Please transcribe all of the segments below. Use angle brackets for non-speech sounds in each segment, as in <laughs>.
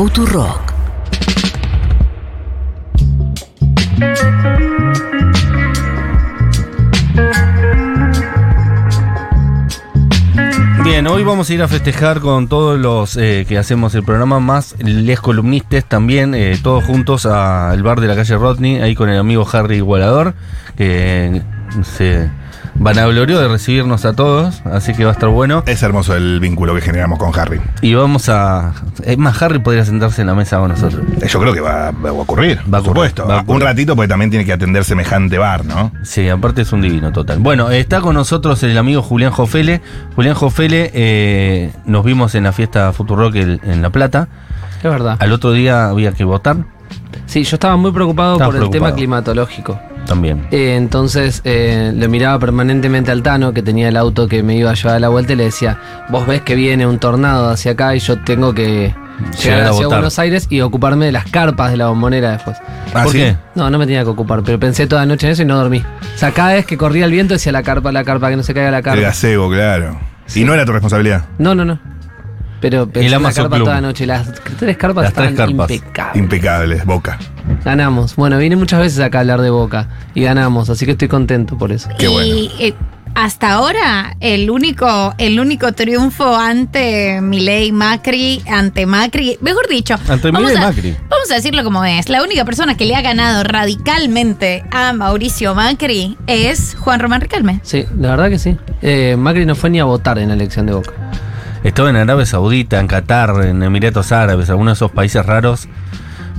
Futurock. Bien, hoy vamos a ir a festejar con todos los eh, que hacemos el programa, más les columnistas también, eh, todos juntos al bar de la calle Rodney, ahí con el amigo Harry Igualador, que se vanaglorió de recibirnos a todos, así que va a estar bueno. Es hermoso el vínculo que generamos con Harry. Y vamos a... Es más, Harry podría sentarse en la mesa con nosotros. Eh, Yo creo que va, va a ocurrir. Va a por supuesto. va a ocurrir. Un ratito porque también tiene que atender semejante bar, ¿no? Sí, aparte es un divino total. Bueno, está con nosotros el amigo Julián Jofele. Julián Jofele, eh, nos vimos en la fiesta Futurock en La Plata. Es verdad. Al otro día había que votar Sí, yo estaba muy preocupado por el preocupado. tema climatológico. también. Eh, entonces eh, le miraba permanentemente al Tano, que tenía el auto que me iba a llevar a la vuelta, y le decía, vos ves que viene un tornado hacia acá y yo tengo que Llegar hacia votar. Buenos Aires y ocuparme de las carpas de la bombonera después. Ah, ¿Por ¿sí? qué? No, no me tenía que ocupar, pero pensé toda la noche en eso y no dormí. O sea, cada vez que corría el viento decía la carpa, la carpa, que no se caiga la El carpa. gazebo, claro. Y no era tu responsabilidad. No, no, no. Pero la Amazon carpa Club. toda la noche. Las tres carpas Las tres estaban carpas. impecables. Impecable, boca. Ganamos. Bueno, vine muchas veces acá a hablar de Boca y ganamos, así que estoy contento por eso. Qué y bueno. eh, hasta ahora, el único, el único triunfo ante Milei Macri, ante Macri, mejor dicho, Ante vamos Milei a- Macri. Vamos a decirlo como es. La única persona que le ha ganado radicalmente a Mauricio Macri es Juan Román Riquelme. Sí, la verdad que sí. Eh, Macri no fue ni a votar en la elección de Boca. Estaba en Arabia Saudita, en Qatar, en Emiratos Árabes, algunos de esos países raros.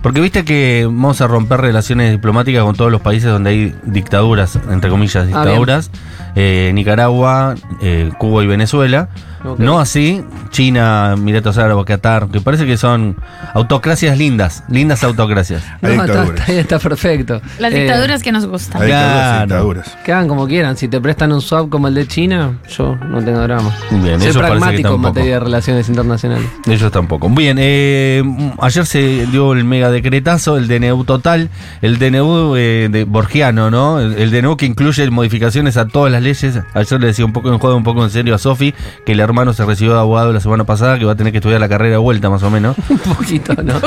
Porque viste que vamos a romper relaciones diplomáticas con todos los países donde hay dictaduras, entre comillas, Ah, dictaduras. Eh, Nicaragua, eh, Cuba y Venezuela. No así, China, Emiratos Árabes, Qatar, que parece que son autocracias lindas, lindas autocracias. No, está, dictaduras. está- está perfecto. Las Eh, dictaduras que nos gustan. Claro. dictaduras. que hagan como quieran. Si te prestan un swap como el de China, yo no tengo drama. Bien, Soy pragmático en materia de relaciones internacionales. Ellos tampoco. Bien, eh, ayer se dio el mega decretazo, el DNU total, el DNU eh, de Borgiano, ¿no? El, el DNU que incluye modificaciones a todas las leyes. Ayer le decía un poco en juego, un poco en serio a Sofi, que el hermano se recibió de abogado la semana pasada, que va a tener que estudiar la carrera de vuelta más o menos, <laughs> Un poquito, ¿no?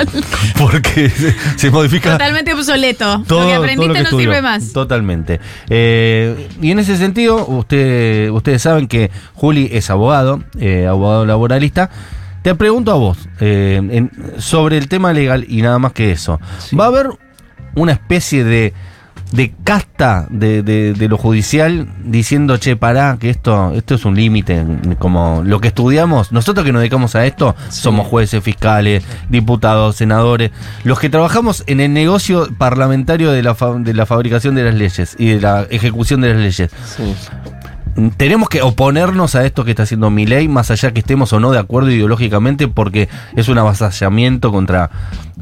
<laughs> porque se, se modifica Totalmente obsoleto. todo, lo que aprendiste lo que no estudió. sirve más. Totalmente. Eh, y en ese sentido, usted, ustedes saben que Juli es abogado, eh, abogado laboralista. Te pregunto a vos eh, en- sobre el tema legal y nada más que eso. ¿Va a haber una especie de, de casta de, de- de lo judicial diciendo, che, pará, que esto, esto es un límite, como lo que estudiamos, nosotros que nos dedicamos a esto, somos jueces, fiscales, diputados, senadores, los que trabajamos en el negocio parlamentario de la, fa- de la fabricación de las leyes y de la ejecución de las leyes. Sí. Tenemos que oponernos a esto que está haciendo mi ley, más allá que estemos o no de acuerdo ideológicamente, porque es un avasallamiento contra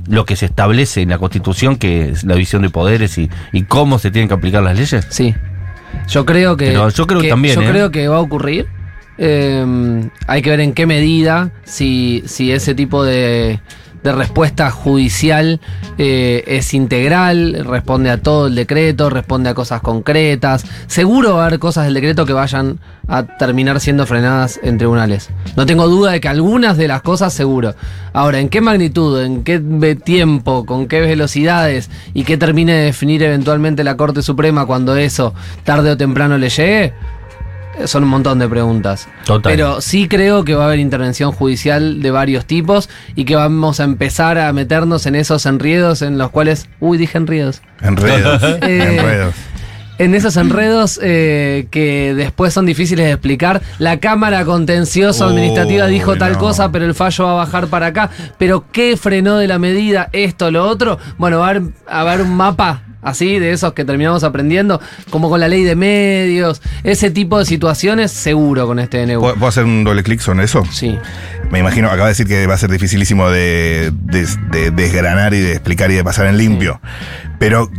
lo que se establece en la Constitución, que es la división de poderes y, y cómo se tienen que aplicar las leyes. Sí. Yo creo que. Pero yo creo que también, Yo ¿eh? creo que va a ocurrir. Eh, hay que ver en qué medida, si, si ese tipo de, de respuesta judicial eh, es integral, responde a todo el decreto, responde a cosas concretas. Seguro va a haber cosas del decreto que vayan a terminar siendo frenadas en tribunales. No tengo duda de que algunas de las cosas seguro. Ahora, ¿en qué magnitud, en qué tiempo, con qué velocidades y qué termine de definir eventualmente la Corte Suprema cuando eso tarde o temprano le llegue? Son un montón de preguntas. Total. Pero sí creo que va a haber intervención judicial de varios tipos y que vamos a empezar a meternos en esos enriedos en los cuales. Uy, dije enredos. Enredos. <laughs> Eh, enredos. En esos enredos eh, que después son difíciles de explicar. La Cámara Contencioso Administrativa dijo tal no. cosa, pero el fallo va a bajar para acá. Pero ¿qué frenó de la medida? Esto, lo otro. Bueno, va a haber, a haber un mapa así de esos que terminamos aprendiendo, como con la ley de medios, ese tipo de situaciones, seguro con este DNU. ¿Puedo, hacer un doble clic sobre eso? Sí. Me imagino, acaba de decir que va a ser dificilísimo de, de- de desgranar y de explicar y de pasar en limpio. Pero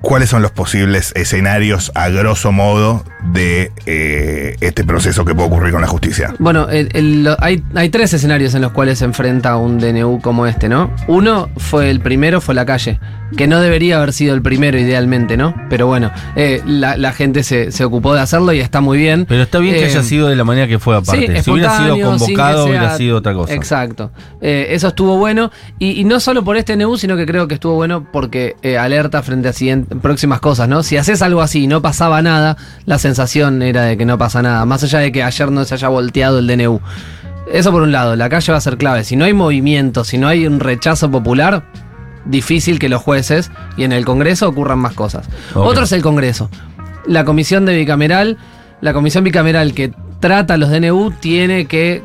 ¿cuáles son los posibles escenarios, a grosso modo, de eh, este proceso que puede ocurrir con la justicia? Bueno, el- el- lo- hay, hay tres escenarios en los cuales se enfrenta un DNU como este, ¿no? Uno fue el primero, fue la calle, que no debería haber sido el primero idealmente, ¿no? Pero bueno, eh, la, la gente se, se ocupó de hacerlo y está muy bien. Pero está bien que Eh, haya sido de la manera que fue aparte. Sí, si hubiera sido convocado, sea- hubiera sido otra cosa. Exacto. Eh, eso estuvo bueno. Y, y no solo por este NU, sino que creo que estuvo bueno porque eh, alerta frente a siguiente- próximas cosas, ¿no? Si haces algo así y no pasaba nada, la sensación era de que no pasa nada. Más allá de que ayer no se haya volteado el DNU. Eso por un lado, la calle va a ser clave. Si no hay movimiento, si no hay un rechazo popular, difícil que los jueces y en el Congreso ocurran más cosas. Otro es el Congreso. La comisión de bicameral, la comisión bicameral que trata los DNU tiene que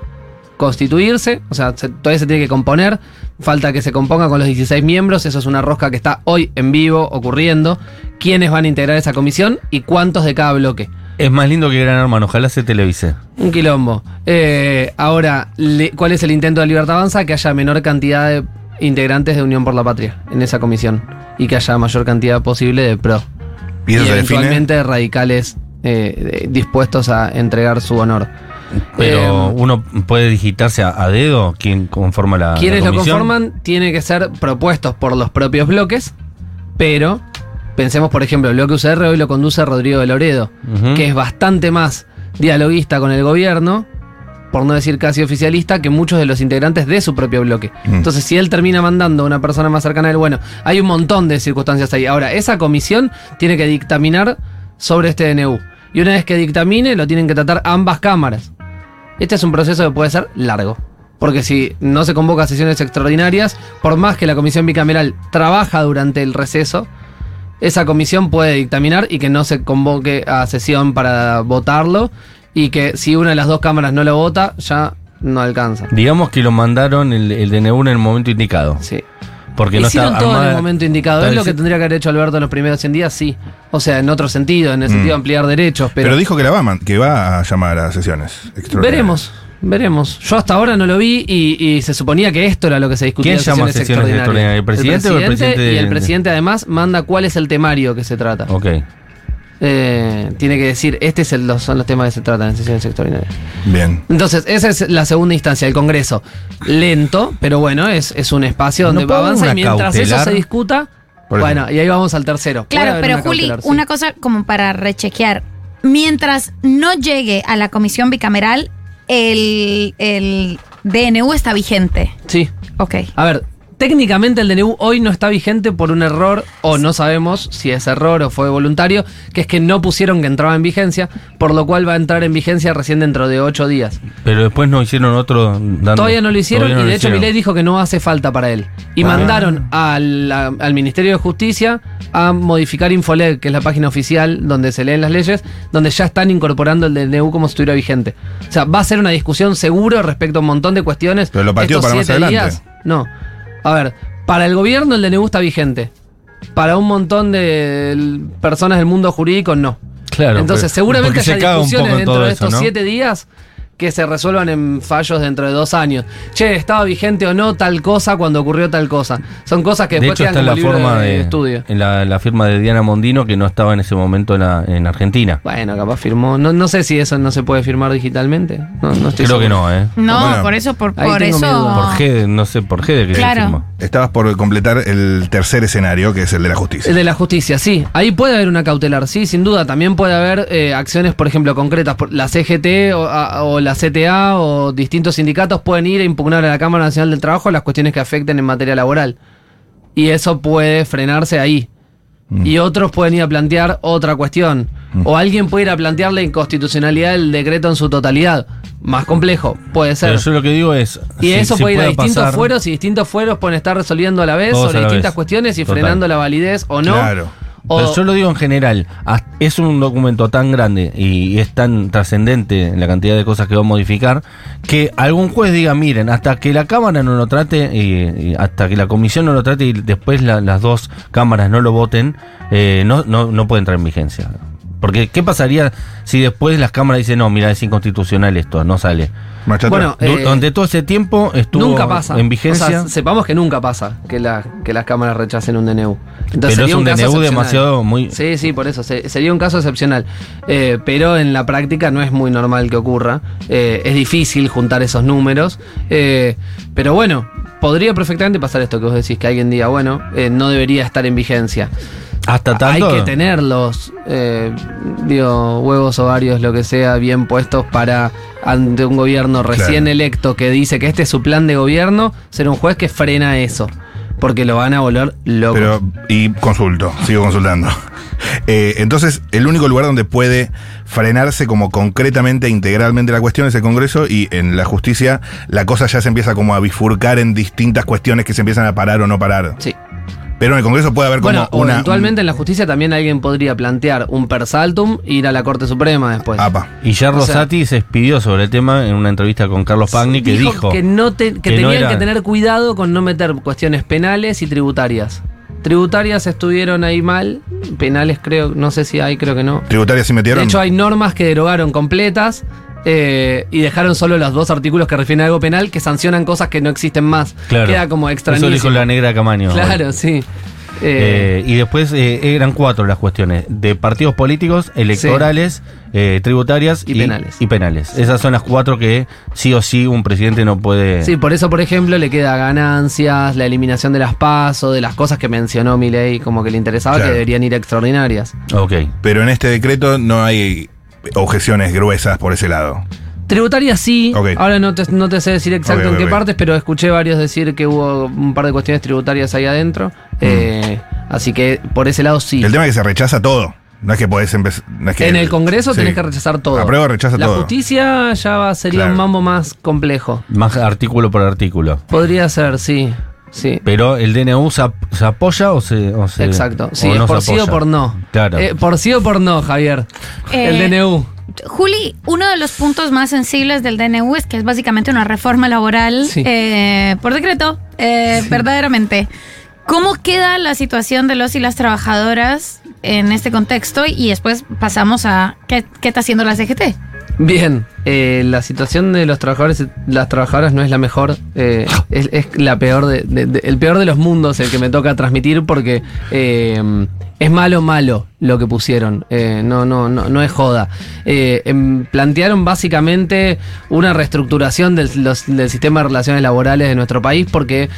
constituirse, o sea, se- todavía se tiene que componer, falta que se componga con los 16 miembros, eso es una rosca que está hoy en vivo ocurriendo, quiénes van a integrar esa comisión y cuántos de cada bloque. Es más lindo que Gran Hermano, ojalá se televise. Un quilombo. Eh, ahora, le- ¿cuál es el intento de Libertad Avanza? Que haya menor cantidad de integrantes de Unión por la Patria en esa comisión y que haya mayor cantidad posible de PRO. Y eso se define. eventualmente radicales eh, dispuestos a entregar su honor. Pero Eh, uno puede digitarse a, a dedo quién conforma la, quienes la lo conforman tienen que ser propuestos por los propios bloques, pero pensemos, por ejemplo, el bloque UCR hoy lo conduce Rodrigo de Loredo, que es bastante más dialoguista con el gobierno, por no decir casi oficialista, que muchos de los integrantes de su propio bloque. Mm. Entonces, si él termina mandando a una persona más cercana a él, bueno, hay un montón de circunstancias ahí. Ahora, esa comisión tiene que dictaminar sobre este DNU. Y una vez que dictamine, lo tienen que tratar ambas cámaras. Este es un proceso que puede ser largo. Porque si no se convoca a sesiones extraordinarias, por más que la comisión bicameral trabaja durante el receso, esa comisión puede dictaminar y que no se convoque a sesión para votarlo y que si una de las dos cámaras no lo vota, ya no alcanza. Digamos que lo mandaron el, el DNU en el momento indicado. Sí. Porque no Hicieron está todo en el momento indicado. está ¿Es lo que tendría que haber hecho Alberto en los primeros 100 días? Sí. O sea, en otro sentido, en el sentido de ampliar derechos. Pero, Pero, dijo que la va a, que va a llamar a sesiones extraordinarias. veremos, veremos. Yo hasta ahora no lo vi y, y se suponía que esto era lo que se discutía ¿Quién en sesiones sesiones extraordinarias? ¿El presidente o el presidente Y el de- presidente además manda cuál es el temario que se trata. Ok. Eh, tiene que decir, este es el- los, son los temas que se tratan en sesiones extraordinarias. Bien. Entonces, esa es la segunda instancia, el Congreso. Lento, pero bueno, es, es un espacio donde ¿No avanza y mientras eso se discuta, bueno, y ahí vamos al tercero. Claro, pero una Juli, cautelar, sí. una cosa como para rechequear. Mientras no llegue a la comisión bicameral, el, el DNU está vigente. Sí. Ok. A ver, técnicamente el DNU hoy no está vigente por un error, o no sabemos si es error o fue voluntario, que es que no pusieron que entraba en vigencia, por lo cual va a entrar en vigencia recién dentro de ocho días. Pero después no hicieron otro dando- Todavía no lo hicieron no y de hecho. Milei dijo que no hace falta para él. Y Ah. mandaron al, al Ministerio de Justicia a modificar Infoleg, que es la página oficial donde se leen las leyes, donde ya están incorporando el DNU como si estuviera vigente. O sea, va a ser una discusión seguro respecto a un montón de cuestiones. Pero lo Estos para más adelante. no. A ver, para el gobierno el DNU está vigente. Para un montón de personas del mundo jurídico, no. Claro. Entonces, pero- seguramente haya discusiones dentro de estos ¿no? siete días que se resuelvan en fallos dentro de dos años. Che, ¿estaba vigente o no tal cosa cuando ocurrió tal cosa? Son cosas que De después hecho, está quedan en como la forma de, de, estudio. en la, la firma de Diana Mondino que no estaba en ese momento en, la- en Argentina. Bueno, capaz firmó. No, no sé si eso no se puede firmar digitalmente. No, no estoy Creo que no, ¿eh? No, Bueno, por eso, por, por eso. Por G, no sé, por G de que Claro. firma. Estabas por completar el tercer escenario, que es el de la justicia. El de la justicia, sí. Ahí puede haber una cautelar, sí, sin duda. También puede haber eh, acciones, por ejemplo, concretas. Por la CGT o, a- o la CTA o distintos sindicatos pueden ir a impugnar a la Cámara Nacional del Trabajo las cuestiones que afecten en materia laboral. Y eso puede frenarse ahí. Mm. Y otros pueden ir a plantear otra cuestión. O alguien puede ir a plantear la inconstitucionalidad del decreto en su totalidad. Más complejo, puede ser. Pero yo lo que digo es. Y si- eso si puede ir a distintos pasar- fueros y distintos fueros pueden estar resolviendo a la vez Todos sobre la distintas vez. cuestiones y Total. frenando la validez o no. Claro. Pero yo lo digo en general, es un documento tan grande y es tan trascendente en la cantidad de cosas que va a modificar, que algún juez diga, miren, hasta que la Cámara no lo trate, y, hasta que la Comisión no lo trate y después la- las dos cámaras no lo voten, eh, no, no, no puede entrar en vigencia. Porque, ¿qué pasaría si después las cámaras dicen, no, mira, es inconstitucional esto, no sale? Marcha Bueno, Eh, Durante todo ese tiempo estuvo nunca pasa. en vigencia. O sea, sepamos que nunca pasa que, la- que las cámaras rechacen un DNU. Entonces pero es sería un caso DNU excepcional. demasiado muy. Sí, sí, por eso. se- sería un caso excepcional. Eh, pero en la práctica no es muy normal que ocurra. Eh, es difícil juntar esos números. Eh, pero bueno, podría perfectamente pasar esto que vos decís, que alguien diga, bueno, eh, no debería estar en vigencia. Hasta tanto. Hay que tener los eh, digo, huevos, ovarios, lo que sea, bien puestos para ante un gobierno recién Claro. electo que dice que este es su plan de gobierno, ser un juez que frena eso. Porque lo van a volver loco. Pero, y consulto, sigo consultando. <laughs> Eh, entonces, el único lugar donde puede frenarse como concretamente, integralmente la cuestión es el Congreso y en la justicia la cosa ya se empieza como a bifurcar en distintas cuestiones que se empiezan a parar o no parar. sí. Pero en el Congreso puede haber como Bueno, una... eventualmente en la justicia también alguien podría plantear un persaltum e ir a la Corte Suprema después. Apa. Y ya O sea- Rosati se expidió sobre el tema en una entrevista con Carlos Pagni que dijo. que, no te- que que no tenían era- que tener cuidado con no meter cuestiones penales y tributarias. Tributarias estuvieron ahí mal, penales creo, no sé si hay, creo que no. ¿Tributarias sí metieron? De hecho, hay normas que derogaron completas eh, y dejaron solo los dos artículos que refieren a algo penal que sancionan cosas que no existen más. Claro. Queda como Eso extrañísimo. dijo la negra Camaño. Claro, sí. Eh, y después eh, eran cuatro las cuestiones: de partidos políticos, electorales, eh, tributarias Y penales. y penales. Esas son las cuatro que sí o sí un presidente no puede. Sí, por eso, por ejemplo, le queda ganancias, la eliminación de las PASO, de las cosas que mencionó Milei, como que le interesaba Claro. que deberían ir extraordinarias. Ok. Pero en este decreto no hay objeciones gruesas por ese lado. Tributaria sí, ahora no te, no te sé decir exacto en qué partes, pero escuché varios decir que hubo un par de cuestiones tributarias ahí adentro. Eh, así que por ese lado sí. Mm. El tema es que se rechaza todo. No es que podés empezar. no es que- en el Congreso Sí. tenés que rechazar todo. Aprueba, rechaza La todo. justicia ya va, sería Claro. un mambo más complejo. Más artículo por artículo. Podría ser, sí. Sí. Pero el DNU se, ap- se apoya o se. o se- Exacto. Sí, o es no por se sí o por no. Claro. Eh, por sí o por no, Javier. Eh, el DNU. Juli, uno de los puntos más sensibles del DNU es que es básicamente una reforma laboral Sí. eh, por decreto, eh, verdaderamente. ¿Cómo queda la situación de los y las trabajadoras en este contexto? Y después pasamos a qué, qué está haciendo la CGT. Bien, eh, la situación de los trabajadores las trabajadoras no es la mejor, eh, es, la peor de, el peor de los mundos el que me toca transmitir porque eh, es malo malo lo que pusieron, eh, no, no, no, no es joda. Eh, em, plantearon básicamente una reestructuración del, del sistema de relaciones laborales de nuestro país porque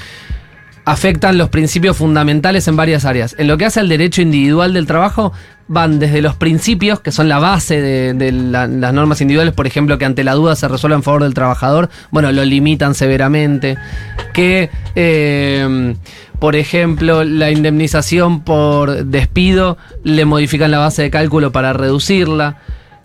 afectan los principios fundamentales en varias áreas. En lo que hace al derecho individual del trabajo, van desde los principios, que son la base de, de la- las normas individuales, por ejemplo, que ante la duda se resuelva en favor del trabajador, bueno, lo limitan severamente. Que, eh, por ejemplo, la indemnización por despido le modifican la base de cálculo para reducirla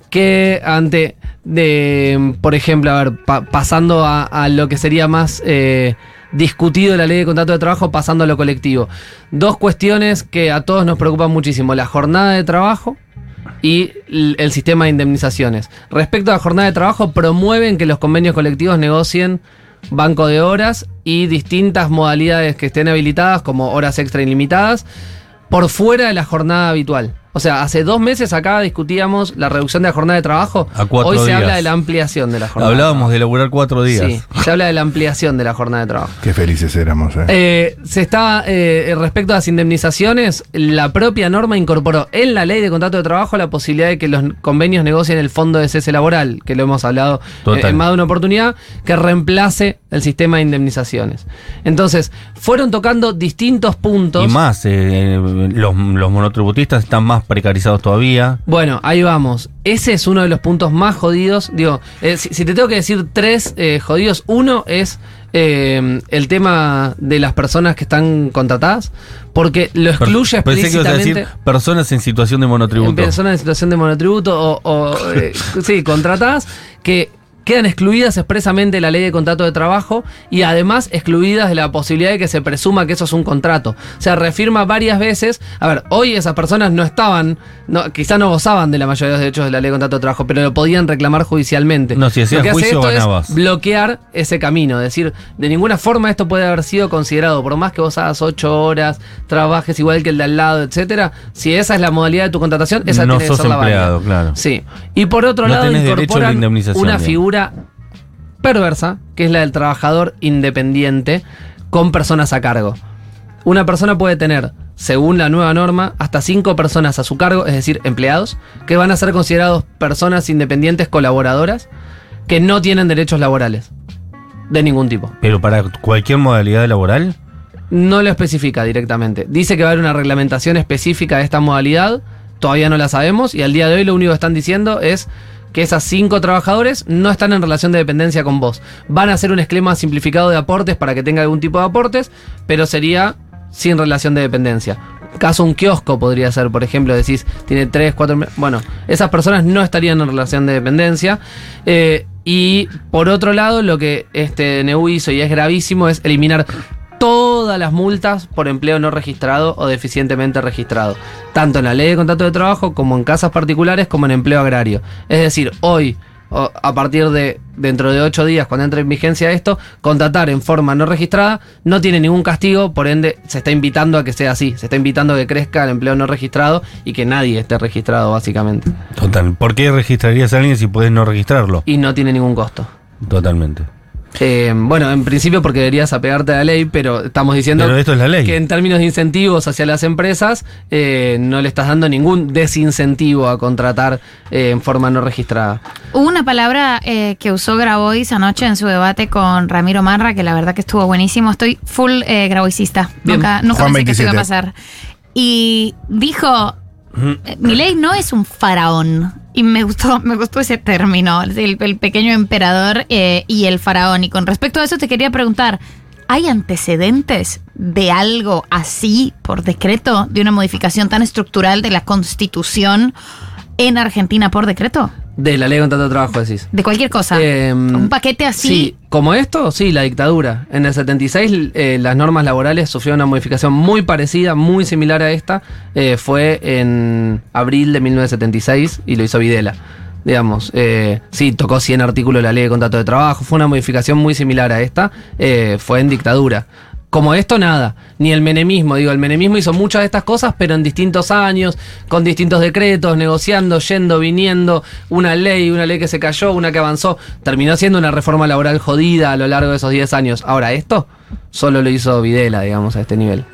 que ante de, por ejemplo, a ver, pa- pasando a, a lo que sería más eh, discutido la ley de contrato de trabajo, pasando a lo colectivo. Dos cuestiones que a todos nos preocupan muchísimo, la jornada de trabajo y el sistema de indemnizaciones. Respecto a la jornada de trabajo, promueven que los convenios colectivos negocien banco de horas y distintas modalidades que estén habilitadas, como horas extra ilimitadas, por fuera de la jornada habitual. O sea, hace dos meses acá discutíamos la reducción de la jornada de trabajo. A cuatro Hoy se días. habla de la ampliación de la jornada. Hablábamos de laburar cuatro días. Sí, se habla de la ampliación de la jornada de trabajo. Qué felices éramos, eh. Eh, se está, eh, respecto a las indemnizaciones, la propia norma incorporó en la ley de contrato de trabajo la posibilidad de que los convenios negocien el fondo de cese laboral, que lo hemos hablado eh, Total. en más de una oportunidad, que reemplace el sistema de indemnizaciones. Entonces, fueron tocando distintos puntos. Y más, eh, los, los monotributistas están más precarizados todavía. Bueno, ahí vamos. Ese es uno de los puntos más jodidos. Digo, eh, si, si te tengo que decir tres eh, jodidos, uno es eh, el tema de las personas que están contratadas, porque lo excluye Pensé que ibas a explícitamente decir personas en situación de en monotributo. personas en situación de monotributo o, o, <laughs> sí, contratadas, que quedan excluidas expresamente de la ley de contrato de trabajo y además excluidas de la posibilidad de que se presuma que eso es un contrato. O sea, reafirma varias veces, a ver, hoy esas personas no estaban, no, quizá no gozaban de la mayoría de los derechos de la ley de contrato de trabajo, pero lo podían reclamar judicialmente. No, si Lo que hace juicio, esto es ganabas. bloquear ese camino, es decir, de ninguna forma esto puede haber sido considerado, por más que vos hagas ocho horas, trabajes igual que el de al lado, etcétera, si esa es la modalidad de tu contratación, esa No tiene que ser la empleado, claro. Sí. Y por otro No lado, incorporan una bien. Figura perversa, que es la del trabajador independiente con personas a cargo. Una persona puede tener, según la nueva norma, hasta cinco personas a su cargo, es decir, empleados, que van a ser considerados personas independientes colaboradoras que no tienen derechos laborales. De ningún tipo. Pero para cualquier modalidad laboral, No lo especifica directamente. Dice que va a haber una reglamentación específica de esta modalidad. Todavía no la sabemos. Y al día de hoy lo único que están diciendo es que esas cinco trabajadores no están en relación de dependencia con vos. Van a hacer un esquema simplificado de aportes para que tenga algún tipo de aportes, pero sería sin relación de dependencia. Caso un kiosco podría ser, por ejemplo, decís, tiene tres, cuatro... Bueno, esas personas no estarían en relación de dependencia. Eh, y por otro lado, lo que este NU hizo y es gravísimo es eliminar todas las multas por empleo no registrado o deficientemente registrado, tanto en la ley de contrato de trabajo como en casas particulares como en empleo agrario. Es decir, hoy, a partir de dentro de ocho días, cuando entre en vigencia esto, contratar en forma no registrada no tiene ningún castigo, por ende se está invitando a que sea así, se está invitando a que crezca el empleo no registrado y que nadie esté registrado básicamente. total. ¿Por qué registrarías a alguien si puedes no registrarlo? Y no tiene ningún costo. Totalmente. Eh, bueno, en principio porque deberías apegarte a la ley, pero estamos diciendo Pero esto es la ley. que en términos de incentivos hacia las empresas eh, no le estás dando ningún desincentivo a contratar eh, en forma no registrada. Hubo una palabra eh, que usó Grabois anoche en su debate con Ramiro Marra, que la verdad que estuvo buenísimo. Estoy full eh, graboicista. Bien. Nunca, nunca Juan pensé que esto iba a 27. pasar. Y dijo, Milei no es un faraón. Y me gustó, <laughs> me gustó ese término, el, el pequeño emperador eh, y el faraón. Y con respecto a eso te quería preguntar, ¿hay antecedentes de algo así por decreto, de una modificación tan estructural de la constitución en Argentina por decreto? De la ley de contrato de trabajo, decís. De cualquier cosa. Eh, un paquete así. Sí, como esto, sí, la dictadura. En el 76 eh, las normas laborales sufrieron una modificación muy parecida, muy similar a esta. Eh, fue en abril de 1976 y lo hizo Videla. Digamos, eh, sí, tocó 100 artículos de la ley de contrato de trabajo. Fue una modificación muy similar a esta. fue en dictadura. Como esto, nada. Ni el menemismo. Digo, el menemismo hizo muchas de estas cosas, pero en distintos años, con distintos decretos, negociando, yendo, viniendo. Una ley, una ley que se cayó, una que avanzó. Terminó siendo una reforma laboral jodida a lo largo de esos 10 años. Ahora, esto solo lo hizo Videla, digamos, a este nivel.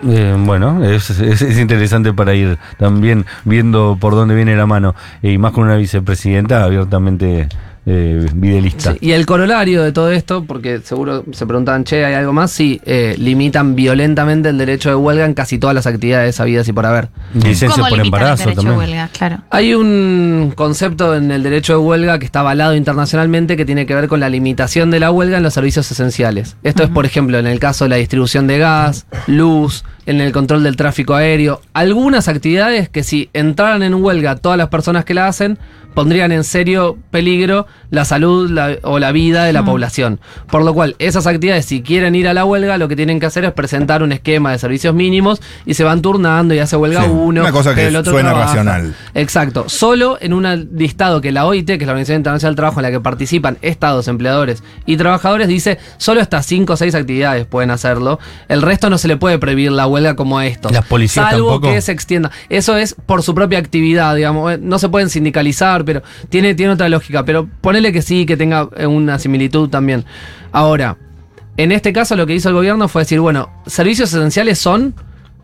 Bueno, es- es interesante para ir también viendo por dónde viene la mano. Y más con una vicepresidenta abiertamente eh, videlista. Sí, Y el corolario de todo esto, porque seguro se preguntaban, che, ¿hay algo más? Sí, eh, limitan violentamente el derecho de huelga en casi todas las actividades habidas y por haber. Licencia ¿Cómo por el embarazo también. huelga? Claro. Hay un concepto en el derecho de huelga que está avalado internacionalmente que tiene que ver con la limitación de la huelga en los servicios esenciales. Esto es, por ejemplo, en el caso de la distribución de gas, luz, en el control del tráfico aéreo. Algunas actividades que si entraran en huelga todas las personas que la hacen, pondrían en serio peligro la salud la- o la vida de la población. Por lo cual, esas actividades, si quieren ir a la huelga, lo que tienen que hacer es presentar un esquema de servicios mínimos y se van turnando y hace huelga Sí, uno. una cosa que el otro suena trabaja. racional. Exacto. Solo en un listado que la OIT, que es la Organización Internacional del Trabajo, en la que participan estados, empleadores y trabajadores, dice solo hasta 5 o 6 actividades pueden hacerlo. El resto no se le puede prohibir la huelga como a esto. Las policías Salvo tampoco. que se extienda. Eso es por su propia actividad, digamos. No se pueden sindicalizar, pero tiene, tiene otra lógica. Pero ponele que sí, que tenga eh, una similitud también. Ahora, en este caso lo que hizo el gobierno fue decir, bueno, servicios esenciales son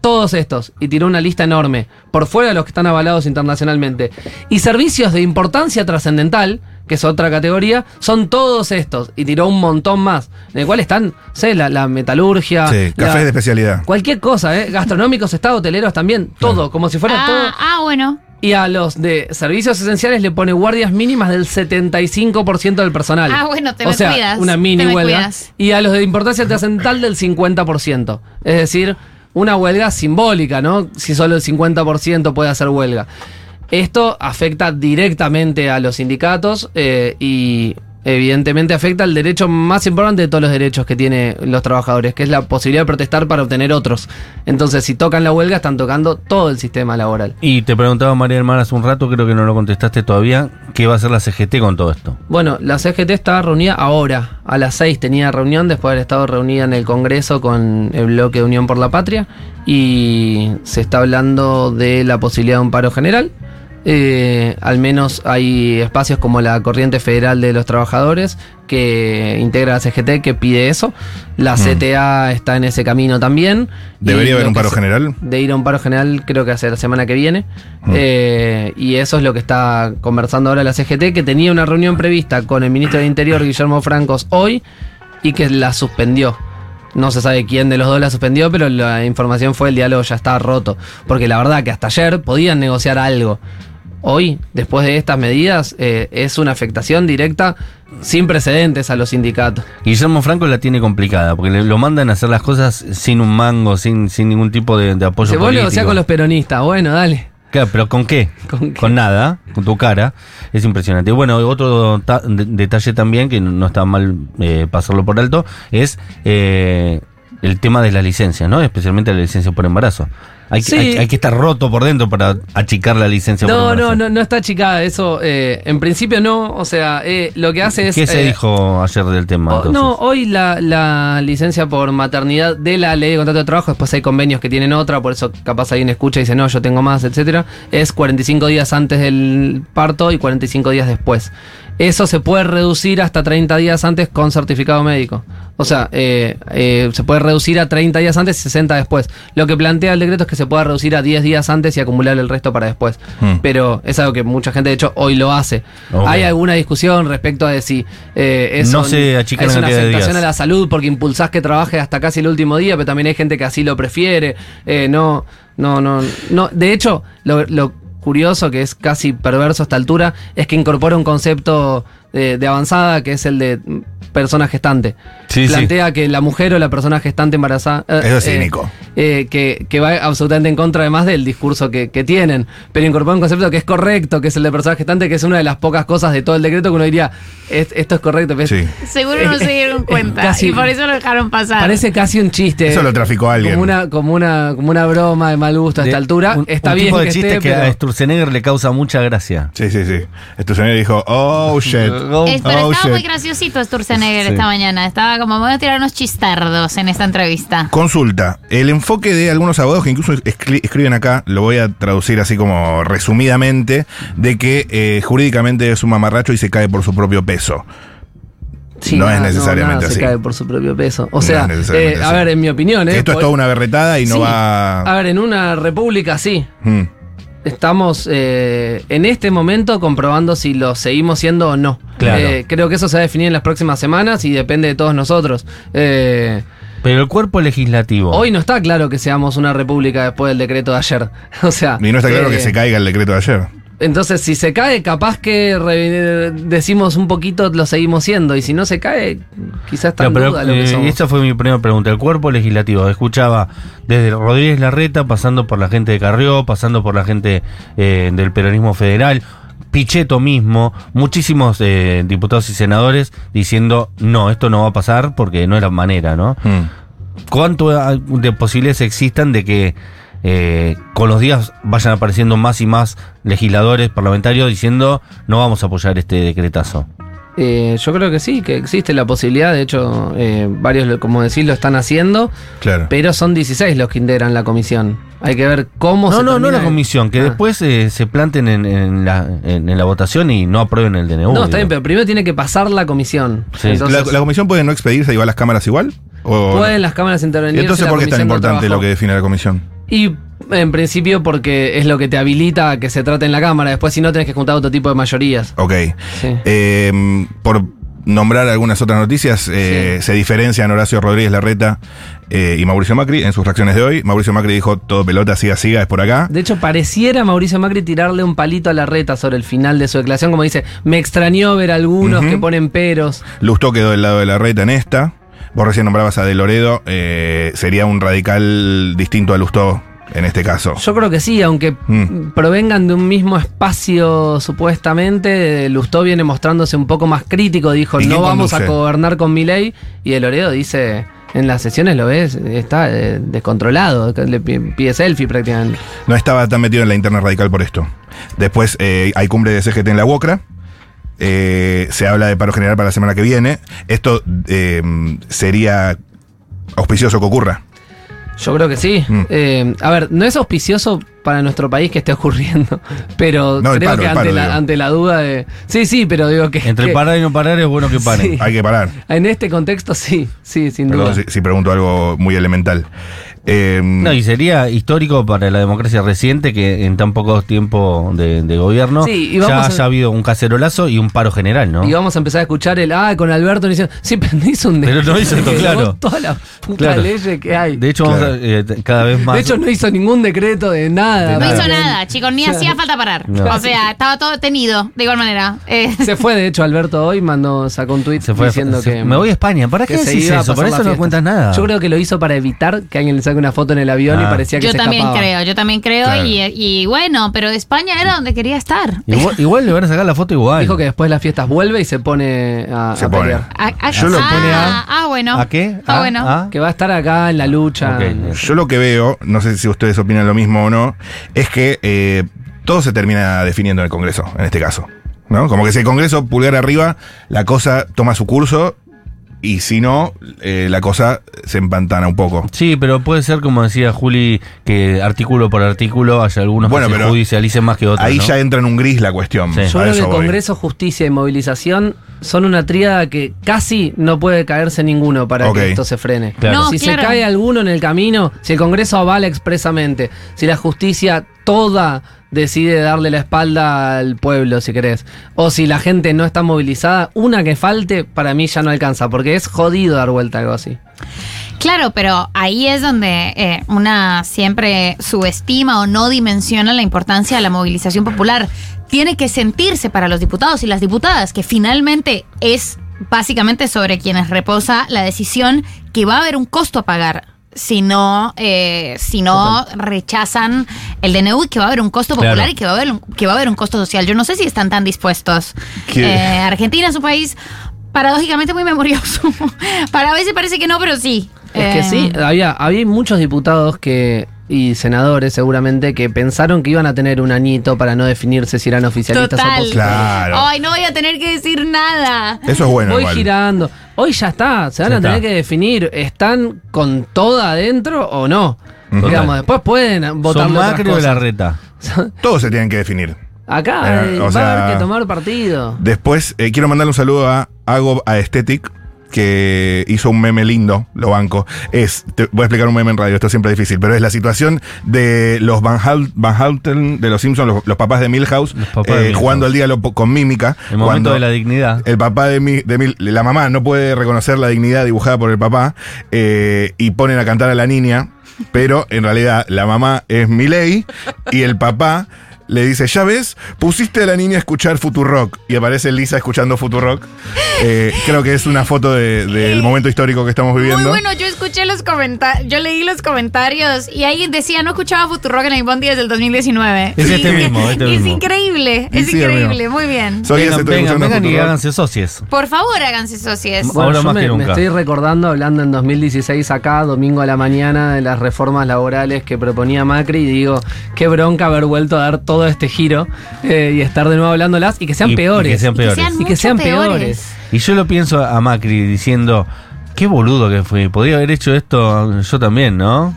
todos estos y tiró una lista enorme por fuera de los que están avalados internacionalmente. Y servicios de importancia trascendental, que es otra categoría, son todos estos y tiró un montón más, en el cual están, sé, la, la metalurgia, Sí, cafés de especialidad. cualquier cosa, ¿eh? gastronómicos, estados hoteleros también, todo, como si fuera todo. Ah, ah, bueno. Y a los de servicios esenciales le pone guardias mínimas del 75% del personal. Ah, bueno, te o me sea, cuidas, una mini huelga. cuidas. Y a los de importancia trascendental del 50%. Es decir, una huelga simbólica, ¿no? Si solo el 50% puede hacer huelga. Esto afecta directamente a los sindicatos eh, y evidentemente afecta al derecho más importante de todos los derechos que tienen los trabajadores, que es la posibilidad de protestar para obtener otros. Entonces, si tocan la huelga, están tocando todo el sistema laboral. Y te preguntaba María Mar hace un rato, creo que no lo contestaste todavía, ¿qué va a hacer la CGT con todo esto? Bueno, la CGT está reunida ahora, a las 6 tenía reunión, después de haber estado reunida en el Congreso con el bloque de Unión por la Patria, y se está hablando de la posibilidad de un paro general. Eh, al menos hay espacios como la Corriente Federal de los Trabajadores que integra la CGT que pide eso. La CTA está en ese camino también. Mm. ¿Debería haber un paro se- general? De ir a un paro general creo que hace la semana que viene. Mm. Eh, y eso es lo que está conversando ahora la CGT, que tenía una reunión prevista con el ministro del Interior, Guillermo Francos, hoy y que la suspendió. No se sabe quién de los dos la suspendió, pero la información fue el diálogo ya está roto. Porque la verdad que hasta ayer podían negociar algo. Hoy, después de estas medidas, eh, es una afectación directa sin precedentes a los sindicatos. Guillermo Franco la tiene complicada, porque le- lo mandan a hacer las cosas sin un mango, sin, sin ningún tipo de, de apoyo Se vuelve a político. negociar con los peronistas. Bueno, dale. Claro, pero ¿con qué? <laughs> ¿Con qué? nada, con tu cara. Es impresionante. Bueno, otro ta- de- detalle también, que no está mal eh, pasarlo por alto, es eh, el tema de las licencias, ¿no? Especialmente la licencia por embarazo. Hay, que- Sí. hay, hay que estar roto por dentro para achicar la licencia por No, embarazo. no, no, no está achicada. Eso, eh, en principio no. O sea, eh, lo que hace es. ¿Qué se eh, dijo ayer del tema? Oh, no, hoy la, la licencia por maternidad de la ley de contrato de trabajo, después hay convenios que tienen otra, por eso capaz alguien escucha y dice, no, yo tengo más, etcétera, es 45 días antes del parto y 45 días después. Eso se puede reducir hasta 30 días antes con certificado médico. O sea, eh, eh, se puede reducir a 30 días antes y 60 después. Lo que plantea el decreto es que se pueda reducir a 10 días antes y acumular el resto para después. Hmm. Pero es algo que mucha gente, de hecho, hoy lo hace. Hay alguna discusión respecto a de si eh, eso No se achican es una afectación a la salud porque impulsás que trabaje hasta casi el último día, pero también hay gente que así lo prefiere. Eh, no, no, no, no. De hecho, lo, lo curioso, que es casi perverso a esta altura, es que incorpora un concepto de, de avanzada que es el de persona gestante. Sí, sí. Plantea que la mujer o la persona gestante embarazada. eh, Eso es eh, cínico. eh, que, que va absolutamente en contra además del discurso que, que tienen, pero incorpora un concepto que es correcto, que es el de persona gestante, que es una de las pocas cosas de todo el decreto que uno diría, "Es- esto es correcto. pero es- Sí. Seguro no se dieron cuenta. casi- y por eso lo dejaron pasar. Parece casi un chiste. Eso lo traficó alguien. Como una, como una, como una broma de mal gusto a esta De- altura. un- Está un bien tipo de que chiste esté, que a Sturzenegger le causa mucha gracia. Sí, sí, sí. Señor dijo, oh, <laughs> shit. Es- pero Oh, estaba muy shit. graciosito Sturzenegger Sí. esta mañana. Estaba como, me voy a tirar unos chistardos en esta entrevista. Consulta. El enfoque de algunos abogados que incluso escri- escriben acá, lo voy a traducir así como resumidamente, de que eh, jurídicamente es un mamarracho y se cae por su propio peso. Sí, no nada, es necesariamente nada así. Se cae por su propio peso. O No sea, eh, a ver, en mi opinión, ¿eh? esto es Por- toda una berretada y no Sí. va. A ver, en una república sí. Mm. Estamos eh, en este momento comprobando si lo seguimos siendo o no. Claro. Eh, creo que eso se va a definir en las próximas semanas y depende de todos nosotros. Eh, Pero el cuerpo legislativo. Hoy no está claro que seamos una república después del decreto de ayer. <laughs> O sea. Y no está claro eh, que se caiga el decreto de ayer. Entonces, si se cae, capaz que re- decimos un poquito, lo seguimos siendo. Y si no se cae, quizás está pero, duda lo que eh, somos. esta fue mi primera pregunta. El cuerpo legislativo, escuchaba desde Rodríguez Larreta, pasando por la gente de Carrió, pasando por la gente eh, del peronismo federal, Pichetto mismo, muchísimos eh, diputados y senadores diciendo, no, esto no va a pasar porque no es la manera, ¿no? Mm. ¿Cuánto de posibilidades existan de que eh, con los días vayan apareciendo más y más legisladores parlamentarios diciendo, no vamos a apoyar este decretazo? Eh, yo creo que sí, que existe la posibilidad. De hecho, eh, varios, como decís, lo están haciendo. Claro. Pero son 16 los que integran la comisión. Hay que ver cómo No, se no, no termina la comisión, que Ah. después eh, se planten en, en la, en, en la votación y no aprueben el DNU. No, está bien, pero primero tiene que pasar la comisión. Sí. Entonces, ¿La, la comisión puede no expedirse y va a las cámaras igual? ¿O- pueden las cámaras intervenir. ¿Y entonces por qué es tan no importante lo que define la comisión? Y en principio porque es lo que te habilita a que se trate en la Cámara. Después si no tenés que juntar otro tipo de mayorías. Ok. Sí. Eh, por nombrar algunas otras noticias, eh, se diferencian Horacio Rodríguez Larreta eh, y Mauricio Macri en sus reacciones de hoy. Mauricio Macri dijo, todo pelota, siga, siga, es por acá. De hecho, pareciera Mauricio Macri tirarle un palito a la reta sobre el final de su declaración, como dice, me extrañó ver algunos que ponen peros. Lustó quedó del lado de la reta en esta. Vos recién nombrabas a De Loredo, eh, sería un radical distinto a Lustó en este caso. Yo creo que sí, aunque Mm. provengan de un mismo espacio supuestamente, Lustó viene mostrándose un poco más crítico, dijo, ¿Y no vamos a gobernar con Milei, y el Oredo dice, en las sesiones lo ves, está eh, descontrolado, le pi- pide selfie prácticamente. No estaba tan metido en la interna radical por esto. Después eh, hay cumbre de CGT en la UOCRA. Eh, se habla de paro general para la semana que viene. Esto eh, sería auspicioso que ocurra. Yo creo que sí. Mm. Eh, a ver, no es auspicioso para nuestro país que esté ocurriendo, <laughs> pero No, creo paro, que ante, paro, la, digo. ante la duda de... Sí, sí, pero digo que... Entre que parar y no parar es bueno que paren. Sí. Hay que parar. En este contexto sí, sí, sin Perdón duda. si, si pregunto algo muy elemental. Eh, No, y sería histórico para la democracia reciente que en tan poco tiempo de, de gobierno Sí, y ya a- haya habido un cacerolazo y un paro general, ¿no? Y vamos a empezar a escuchar el, ah, con Alberto diciendo, sí, pero no hizo un Pero no hizo esto, claro. Todas las putas Claro. leyes que hay. De hecho, Claro. vamos a, eh, cada vez más. De hecho, no hizo ningún decreto de nada. De No nada. hizo nada, chicos, ni <laughs> hacía falta parar. No. O sea, estaba todo tenido, de igual manera. Eh, Se fue, de hecho, Alberto hoy mandó, sacó un tuit se fue, diciendo se- que. me voy a España. ¿Para que qué se decís eso? Para eso no cuentas nada. Yo creo que lo hizo para evitar que alguien le saque una foto en el avión y Ah. parecía que yo se también escapaba. creo, yo también creo. Claro. Y, y bueno, pero España era donde quería estar. Igual, <laughs> igual le van a sacar la foto igual. Dijo que después de las fiestas vuelve y se pone a, Se a pone. pelear. A- a- Yo lo ah, pone a- ah, bueno. ¿A qué? Ah, bueno. ¿A? Que va a estar acá en la lucha. Yo lo que veo, no sé si ustedes opinan lo mismo o no, es que eh, todo se termina definiendo en el Congreso, en este caso. ¿no? Como que si el Congreso pulgar arriba, la cosa toma su curso y si no, eh, la cosa se empantana un poco. Sí, pero puede ser, como decía Juli, que artículo por artículo haya algunos Bueno, que se judicialicen más que otros. Ahí ¿no? ya entra en un gris la cuestión. Sí. A Yo creo que. Congreso, Justicia y Movilización son una tríada que casi no puede caerse ninguno para que esto se frene. Claro. No, si claro. se cae alguno en el camino, si el Congreso avala expresamente, si la justicia toda decide darle la espalda al pueblo, si querés, o si la gente no está movilizada, una que falte para mí ya no alcanza, porque es jodido dar vuelta a algo así. Claro, pero ahí es donde eh, una siempre subestima o no dimensiona la importancia de la movilización popular. Tiene que sentirse para los diputados y las diputadas, que finalmente es básicamente sobre quienes reposa la decisión que va a haber un costo a pagar. Si no, eh, si no rechazan el DNU y que va a haber un costo popular Claro. y que va, a haber un, que va a haber un costo social. Yo no sé si están tan dispuestos. Eh, Argentina es un país paradójicamente muy memorioso. <laughs> Para a veces parece que no, pero sí. Es que Eh, sí, había, había muchos diputados que y senadores seguramente que pensaron que iban a tener un añito para no definirse si eran oficialistas o Total. opositores. Claro. Ay, no voy a tener que decir nada. Eso es bueno. Voy igual. girando. Hoy ya está, se van Ya a tener está. que definir, ¿están con toda adentro o no? Digamos, después pueden votar ¿Son Macri o la reta? <laughs> Todos se tienen que definir. Acá Eh, o va a haber que tomar partido. Después, eh, quiero mandarle un saludo a Ago Aesthetic, que hizo un meme lindo, lo banco. Es, te voy a explicar un meme en radio, esto siempre es difícil, pero es la situación de los Van, Hal- Van Houten, de los Simpsons, los, los papás de Milhouse, de eh, Milhouse. jugando al diálogo po- con mímica. El momento cuando de la dignidad. El papá de, Mi- de Mil- la mamá no puede reconocer la dignidad dibujada por el papá eh, y ponen a cantar a la niña, pero en realidad la mamá es Miley y el papá le dice, ya ves, pusiste a la niña a escuchar Futurock y aparece Lisa escuchando Futurock. Eh, creo que es una foto de- del momento histórico que estamos viviendo. Muy bueno, yo escuché los comentarios, yo leí los comentarios y ahí decía, no escuchaba Futurock en el Bondi desde el 2019. Es Y- este mismo, <laughs> este Es mismo. increíble, es sí, increíble, amigo. muy bien. Soy Vengan, vengan, vengan y háganse socios. Por favor, háganse socios. Bueno, Ahora yo más me, que me estoy recordando, hablando en 2016 acá, domingo a la mañana, de las reformas laborales que proponía Macri, y digo, qué bronca haber vuelto a dar todo este giro eh, y estar de nuevo hablándolas y que sean Y- y peores. que sean Y que peores. sean, Y que sean peores. peores. Y yo lo pienso a Macri diciendo, qué boludo que fui. Podría haber hecho esto yo también, ¿no?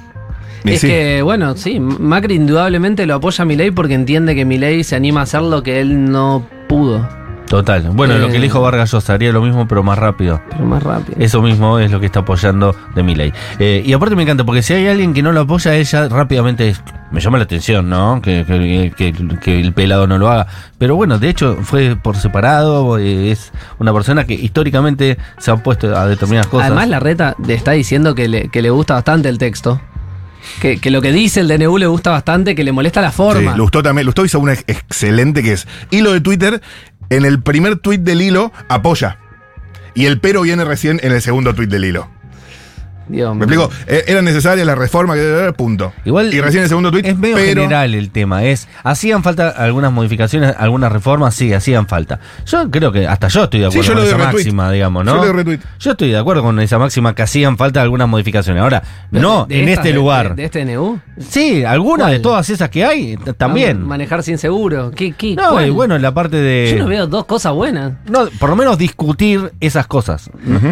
Y es sí. que, bueno, sí, Macri indudablemente lo apoya a Milei porque entiende que Milei se anima a hacer lo que él no pudo, Total. Bueno, Eh. lo que le dijo Vargas Llosa haría lo mismo, pero más rápido. pero más rápido. Eso mismo es lo que está apoyando de mi ley. y aparte me encanta, porque si hay alguien que no lo apoya, ella rápidamente es- me llama la atención, ¿no? Que, que- que- que el pelado no lo haga. Pero bueno, de hecho fue por separado, eh, es una persona que históricamente se ha opuesto a determinadas cosas. Además, la reta está diciendo que le, que le gusta bastante el texto. Que, que lo que dice el DNU le gusta bastante, que le molesta la forma. Sí, Lustó también. Lustó hizo una ex- excelente que es hilo de Twitter. En el primer tweet del hilo apoya. Y el pero viene recién en el segundo tweet del hilo. Dios ¿Me mío. explico? Eh, Era necesaria la reforma, que punto. Igual y recién el segundo tuit, es medio pero general el tema. Es hacían falta algunas modificaciones, algunas reformas, sí, hacían falta. Yo creo que hasta yo estoy de acuerdo con esa retweet. máxima, digamos, ¿no? Yo le doy retweet. Yo estoy de acuerdo con esa máxima que hacían falta algunas modificaciones. Ahora, no ¿De en estas este de- lugar. De, de este NU? sí, algunas de todas esas que hay t- Ah, también. Manejar sin seguro. ¿Qué, qué, No, cuál? y bueno, en la parte de Yo no veo dos cosas buenas. no, por lo menos discutir esas cosas.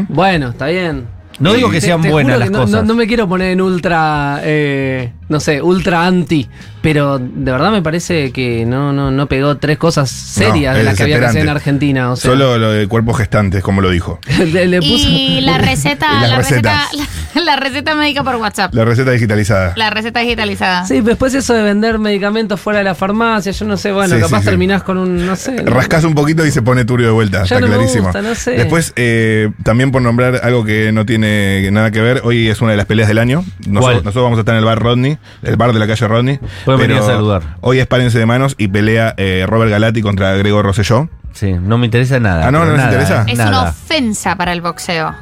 Bueno, está bien. No digo que sean te buenas las no, cosas. No, no me quiero poner en ultra, eh, no sé, ultra anti, pero de verdad me parece que no, no, no pegó tres cosas serias No, de las que había que hacer en. Argentina. O sea, Solo lo de cuerpos gestantes, como lo dijo. <laughs> le, le puso- Y la receta, <laughs> la receta. <laughs> la, receta médica por WhatsApp. La receta digitalizada. La receta digitalizada. Sí, después eso de vender medicamentos fuera de la farmacia, yo no sé, bueno, Sí, capaz sí, sí. terminás con un, no sé. Rascás un poquito y se pone turbio de vuelta, Ya está no me clarísimo. gusta, no sé. Después, eh, también por nombrar algo que no tiene nada que ver, hoy es una de las peleas del año. ¿Cuál? Nosotros, nosotros vamos a estar en el bar Rodney, el bar de la calle Rodney. Pueden venir a saludar. Hoy es párense de manos y pelea eh, Robert Galati contra Gregor Rosselló. Sí, no me interesa nada. Ah, no, no nada, interesa. Es una ofensa para el boxeo.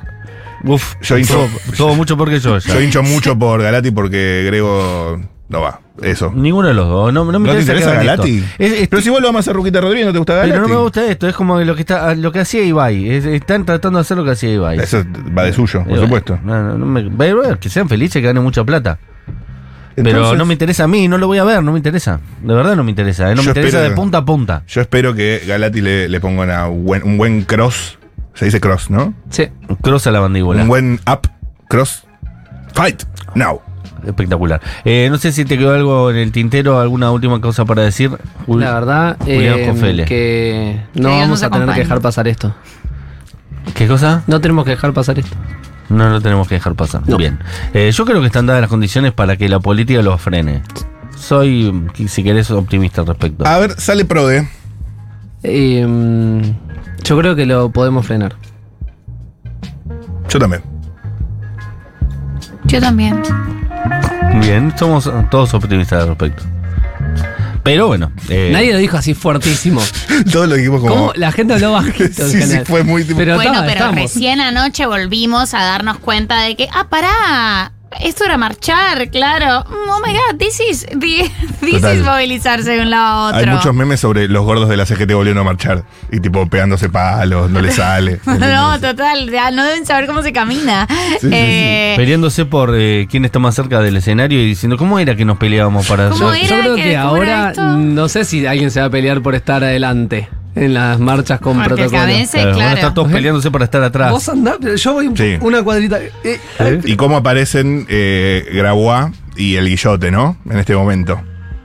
Uf, Yo hincho- todo, <laughs> mucho porque yo. ya. Yo hincho mucho por Galati porque Grego no va. Eso. Ninguno de los dos. No, no me ¿No te interesa, interesa que hagan Galati? esto. Es- es- Pero si vos lo amas a Ruquita Rodríguez, ¿no te gusta Galati? pero no me gusta esto. Es como lo que está, lo que hacía Ibai. Es- están tratando de hacer lo que hacía Ibai. Eso va de suyo, por Ibai. supuesto. No, no, no me- que sean felices, que ganen mucha plata. pero Entonces, no me interesa a mí, no lo voy a ver, no me interesa. De verdad no me interesa. eh, No me interesa espero- de punta a punta. Yo espero que Galati le, le ponga una buen- un buen cross. Se dice cross, ¿no? Sí. Cruza la mandíbula. Un buen up, cross, fight, now. Espectacular. Eh, no sé si te quedó algo en el tintero, alguna última cosa para decir. Jul- La verdad eh, que no vamos a tener que dejar pasar esto. ¿Qué cosa? No tenemos que dejar pasar esto. No lo tenemos que dejar pasar. No. Bien. Eh, yo creo que están dadas las condiciones para que la política lo frene. Soy, si querés, optimista al respecto. A ver, sale Prode. Eh, mm, yo creo que lo podemos frenar. Yo también. Yo también. Bien, somos todos optimistas al respecto. Pero bueno. eh, Nadie lo dijo así fuertísimo. <laughs> Todos lo dijimos como. ¿Cómo? La gente habló bajito en <laughs> Sí, sí, fue muy tipo- Pero bueno, pero estamos. recién anoche volvimos a darnos cuenta de que, ah, pará, esto era marchar, claro. Mm, Oh my god, this is, thi- <laughs> this Total. is movilizarse de un lado a otro. Hay muchos memes sobre los gordos de la CGT volviendo a marchar. Y tipo pegándose palos, no le sale. <laughs> no, total, ya no deben saber cómo se camina. sí, Eh, Peleándose por eh, quién está más cerca del escenario y diciendo, ¿cómo era que nos peleábamos para ¿Cómo hacer? Yo creo que- que ahora esto? no sé si alguien se va a pelear por estar adelante en las marchas con Porque protocolo. cabeza- Claro, van a claro. estar todos peleándose para estar atrás. Vos andás, yo voy Sí. una cuadrita. Eh, Y cómo aparecen eh, Grabois y el Guillote, ¿no? En este momento.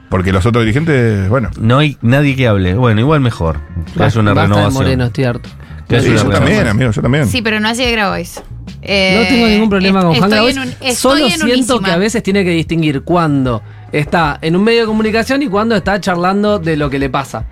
Porque los otros dirigentes, bueno. No hay nadie que hable. Bueno, igual mejor. Que haya una renovación. Moreno, estoy harto. Sí, yo también, amigo, yo también. Sí, pero no así de Grabois. Eh, No tengo ningún problema con Juan estoy Grabois. Solo en siento unísima. que a veces tiene que distinguir cuando está en un medio de comunicación y cuando está charlando de lo que le pasa.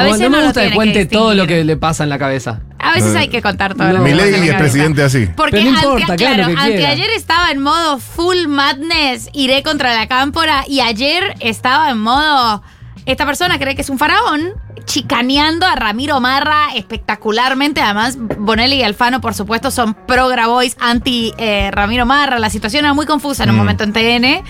A veces no no me gusta que cuente todo lo que le pasa en la cabeza. A veces hay que contar todo lo que No. pasa Milei es cabeza. presidente así. Porque Pero no importa, claro, claro, que quiera. anteayer estaba en modo full madness, iré contra la cámpora, y ayer estaba en modo. Esta persona cree que es un faraón, chicaneando a Ramiro Marra espectacularmente. Además, Bonelli y Alfano, por supuesto, son pro Grabois, anti eh, Ramiro Marra. La situación era muy confusa en un Mm. momento en TN.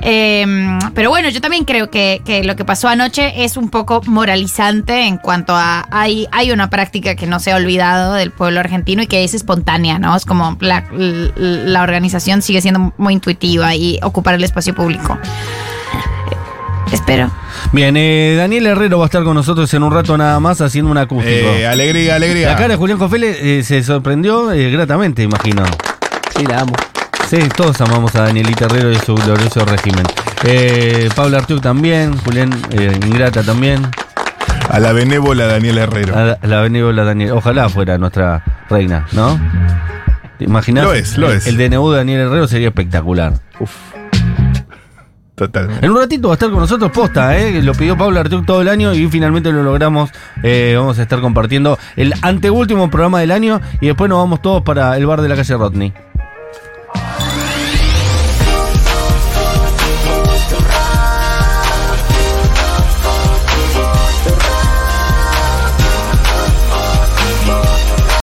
Eh, pero bueno, yo también creo que, que lo que pasó anoche es un poco moralizante en cuanto a. Hay, hay una práctica que no se ha olvidado del pueblo argentino y que es espontánea, ¿no? Es como la, la organización sigue siendo muy intuitiva y ocupar el espacio público. Espero. Bien, eh, Daniel Herrero va a estar con nosotros en un rato nada más haciendo un acústico. Eh, alegría, alegría. la cara de Julián Cofele eh, se sorprendió eh, gratamente, imagino. Sí, la amo. Sí, todos amamos a Danielita Herrero y su glorioso régimen. Eh, Pablo Artiuk también, Julián eh, Ingrata también. A la benévola Daniel Herrero. A la, a la benévola Daniel. Ojalá fuera nuestra reina, ¿no? ¿Te imaginas? Lo es, lo El- es. El DNU de Daniel Herrero sería espectacular. En un ratito va a estar con nosotros posta, ¿eh? Lo pidió Pablo Artiuk todo el año y finalmente lo logramos. Eh, vamos a estar compartiendo el anteúltimo programa del año y después nos vamos todos para el bar de la calle Rodney.